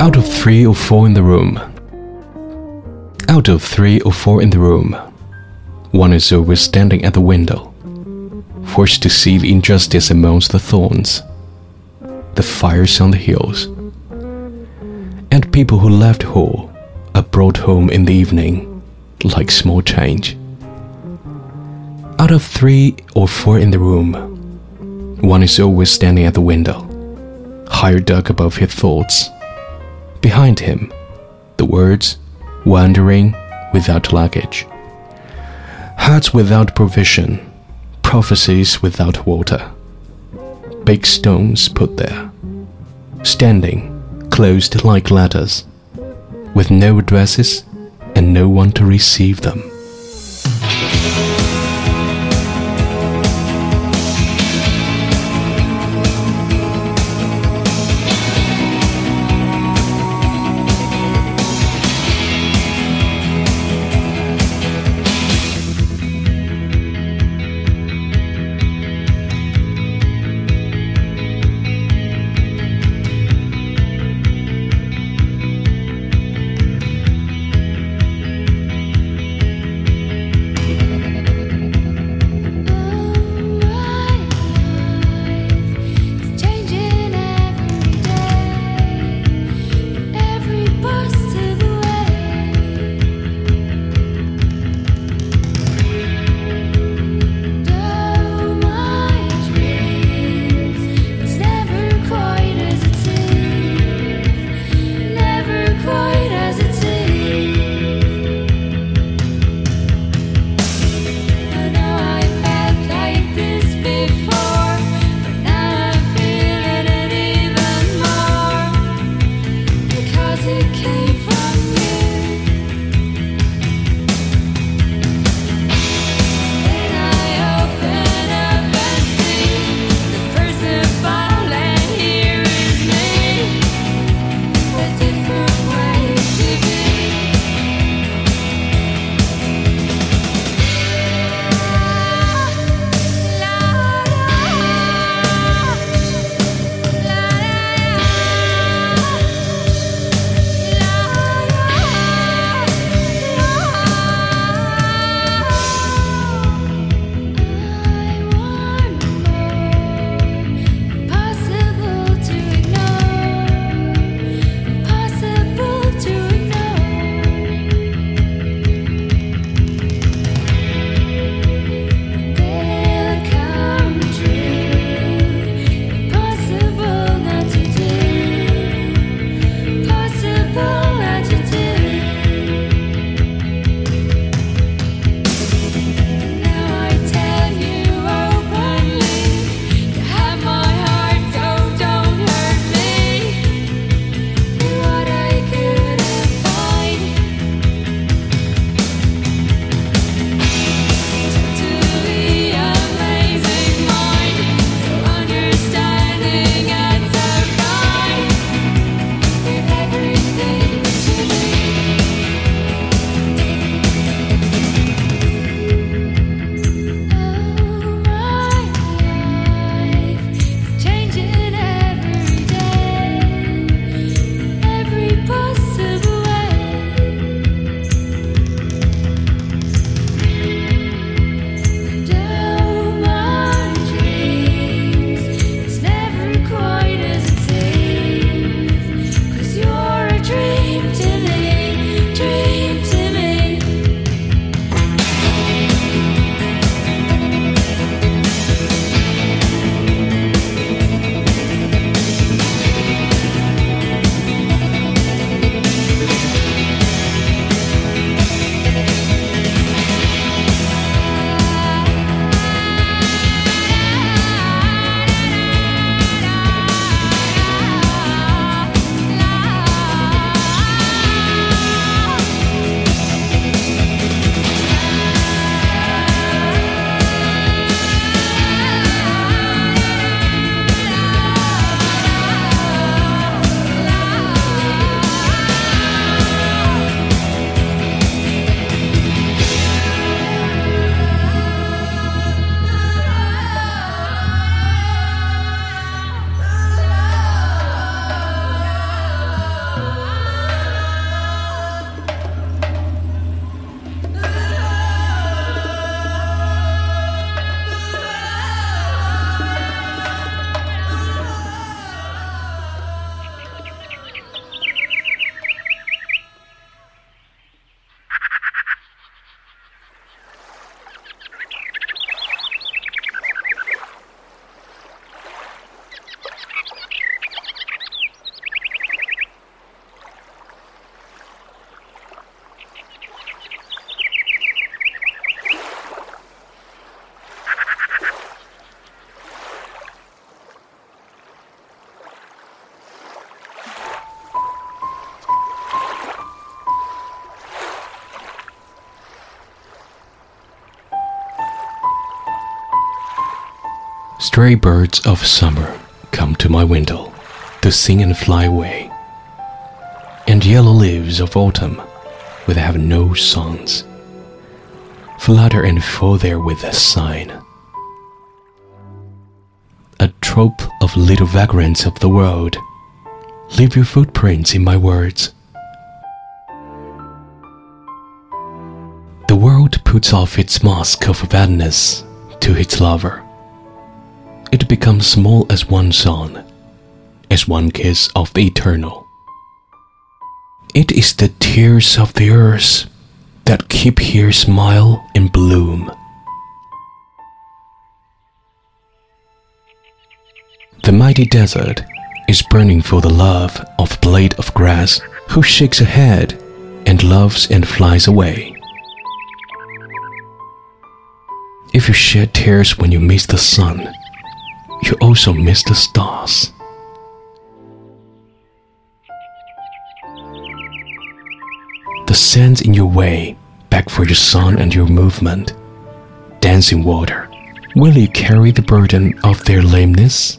Out of three or four in the room, out of three or four in the room, one is always standing at the window, forced to see the injustice amongst the thorns, the fires on the hills, and people who left Hall are brought home in the evening like small change. Out of three or four in the room, one is always standing at the window, higher dug above his thoughts. Behind him, the words, wandering without luggage, hearts without provision, prophecies without water, big stones put there, standing closed like letters, with no addresses and no one to receive them. Stray birds of summer come to my window to sing and fly away, and yellow leaves of autumn, without no songs, flutter and fall there with a sign. A troop of little vagrants of the world, leave your footprints in my words. The world puts off its mask of badness to its lover. It becomes small as one song, as one kiss of the eternal. It is the tears of the earth that keep here smile and bloom. The mighty desert is burning for the love of blade of grass who shakes a head and loves and flies away. If you shed tears when you miss the sun, you also miss the stars. The sands in your way beg for your sun and your movement. Dancing water, will you carry the burden of their lameness?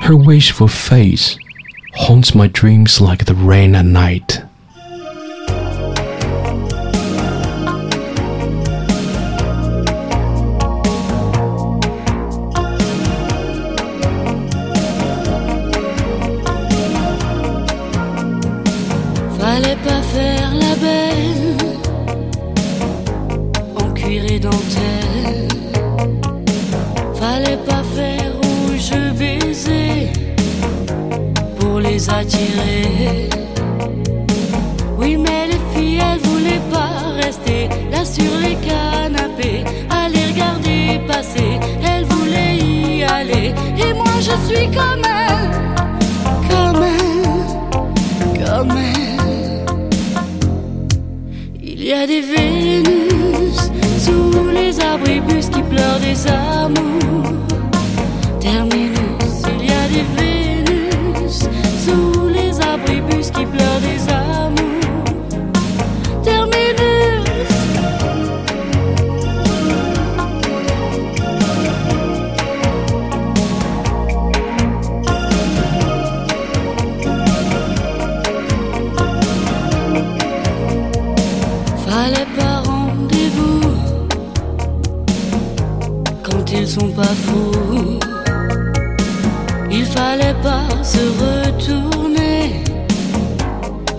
Her wishful face haunts my dreams like the rain at night. Qui Il fallait pas se retourner,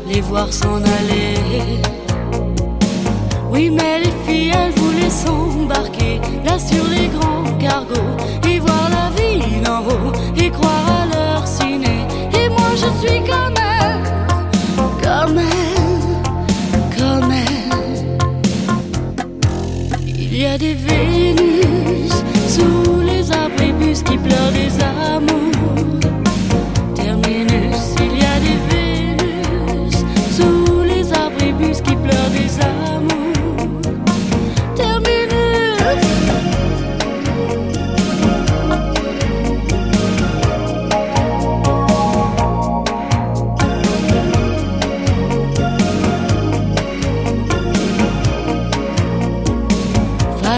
les voir s'en aller. Oui, mais les filles, elles voulaient s'embarquer là sur les grands cargos et voir la ville en haut et croire à leur ciné. Et moi, je suis comme elle, comme elle, comme elle. Il y a des Vénus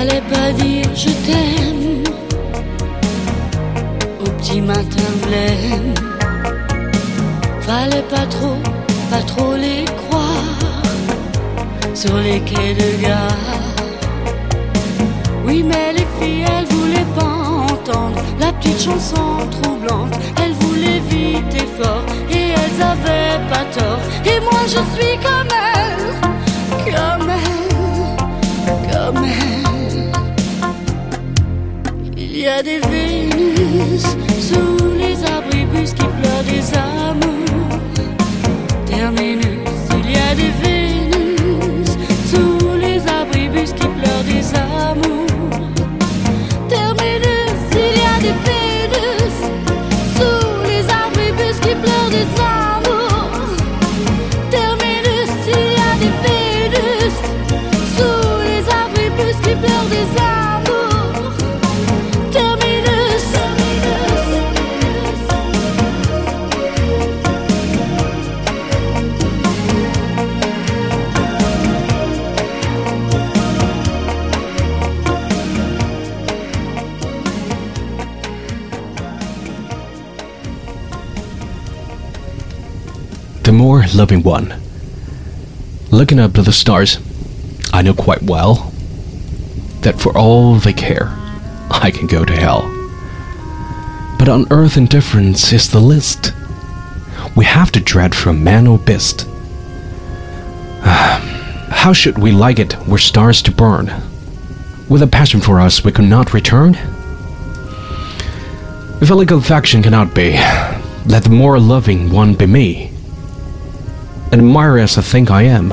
Fallait pas dire je t'aime au petit matin blême. Fallait pas trop, pas trop les croire sur les quais de gare. Oui, mais les filles, elles voulaient pas entendre la petite chanson troublante. Elles voulaient vite et fort et elles avaient pas tort. Et moi, je suis comme elles, comme elles, comme elles. Y a des more loving one. Looking up to the stars, I know quite well that for all they care, I can go to hell. But on earth indifference is the list. We have to dread from man or beast. How should we like it were stars to burn? With a passion for us we could not return? If a legal faction cannot be, let the more loving one be me. Admire as I think I am,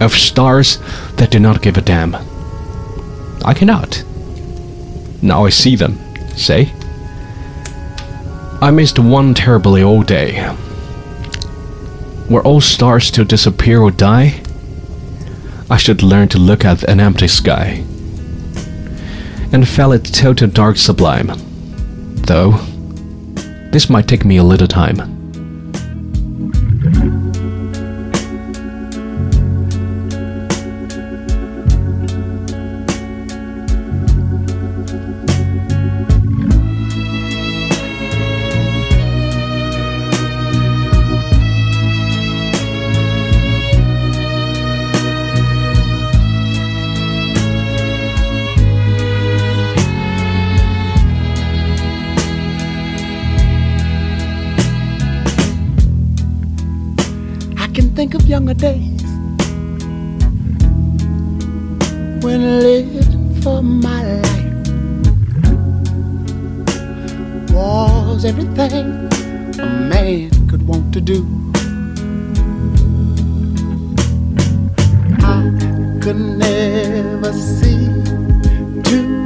of stars that do not give a damn. I cannot. Now I see them, say. I missed one terribly old day. Were all stars to disappear or die? I should learn to look at an empty sky and feel it total dark sublime. Though, this might take me a little time. Think of younger days when lived for my life was everything a man could want to do. I could never see tomorrow.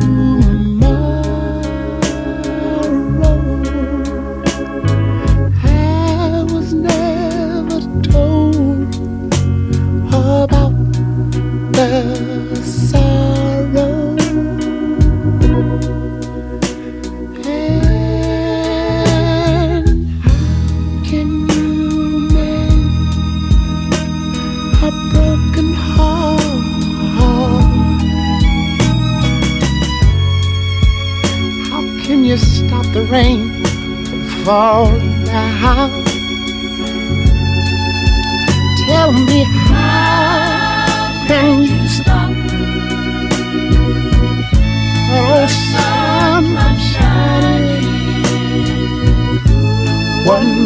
What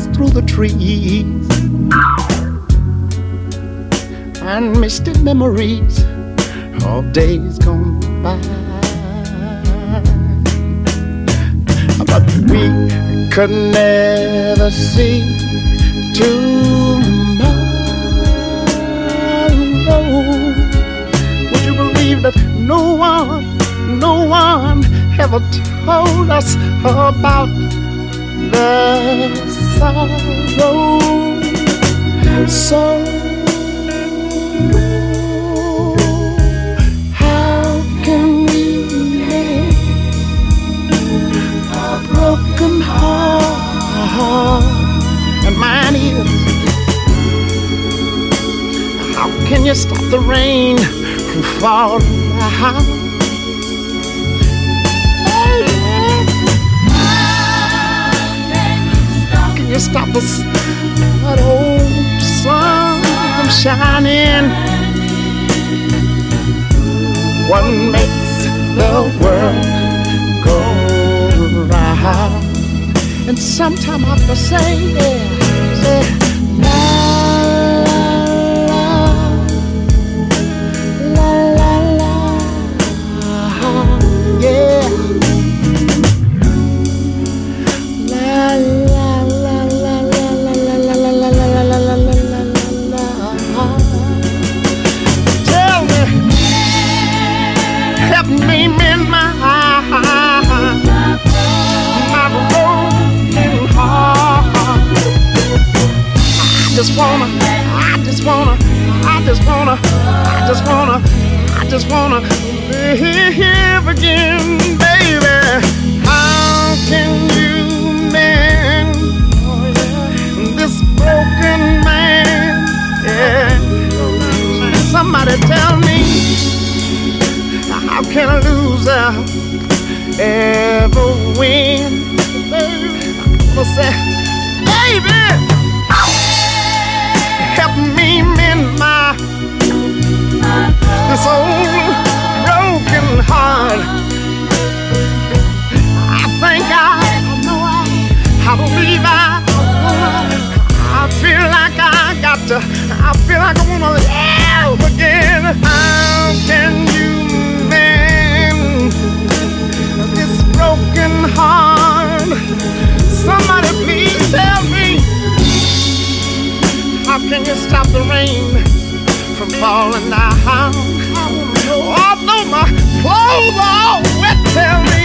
through the trees and misty memories of days gone by. But we could never see tomorrow. Would you believe that no one, no one ever told us about the sorrow? So how can we mend a broken heart? And mine is how can you stop the rain from falling stop this that old sun from shining? What makes the world go round? And sometime I have to say, yeah, say, I just wanna, I just wanna, I just wanna live again, baby. How can you mend this broken man? Yeah. Somebody tell me, how can a loser ever win? I'm gonna say, baby, me mend my this old broken heart. I think I, I believe I, I feel like I got to, I feel like I wanna live again. How can you mend this broken heart? Somebody please can you stop the rain from falling down? Although oh, my clothes are wet, tell me.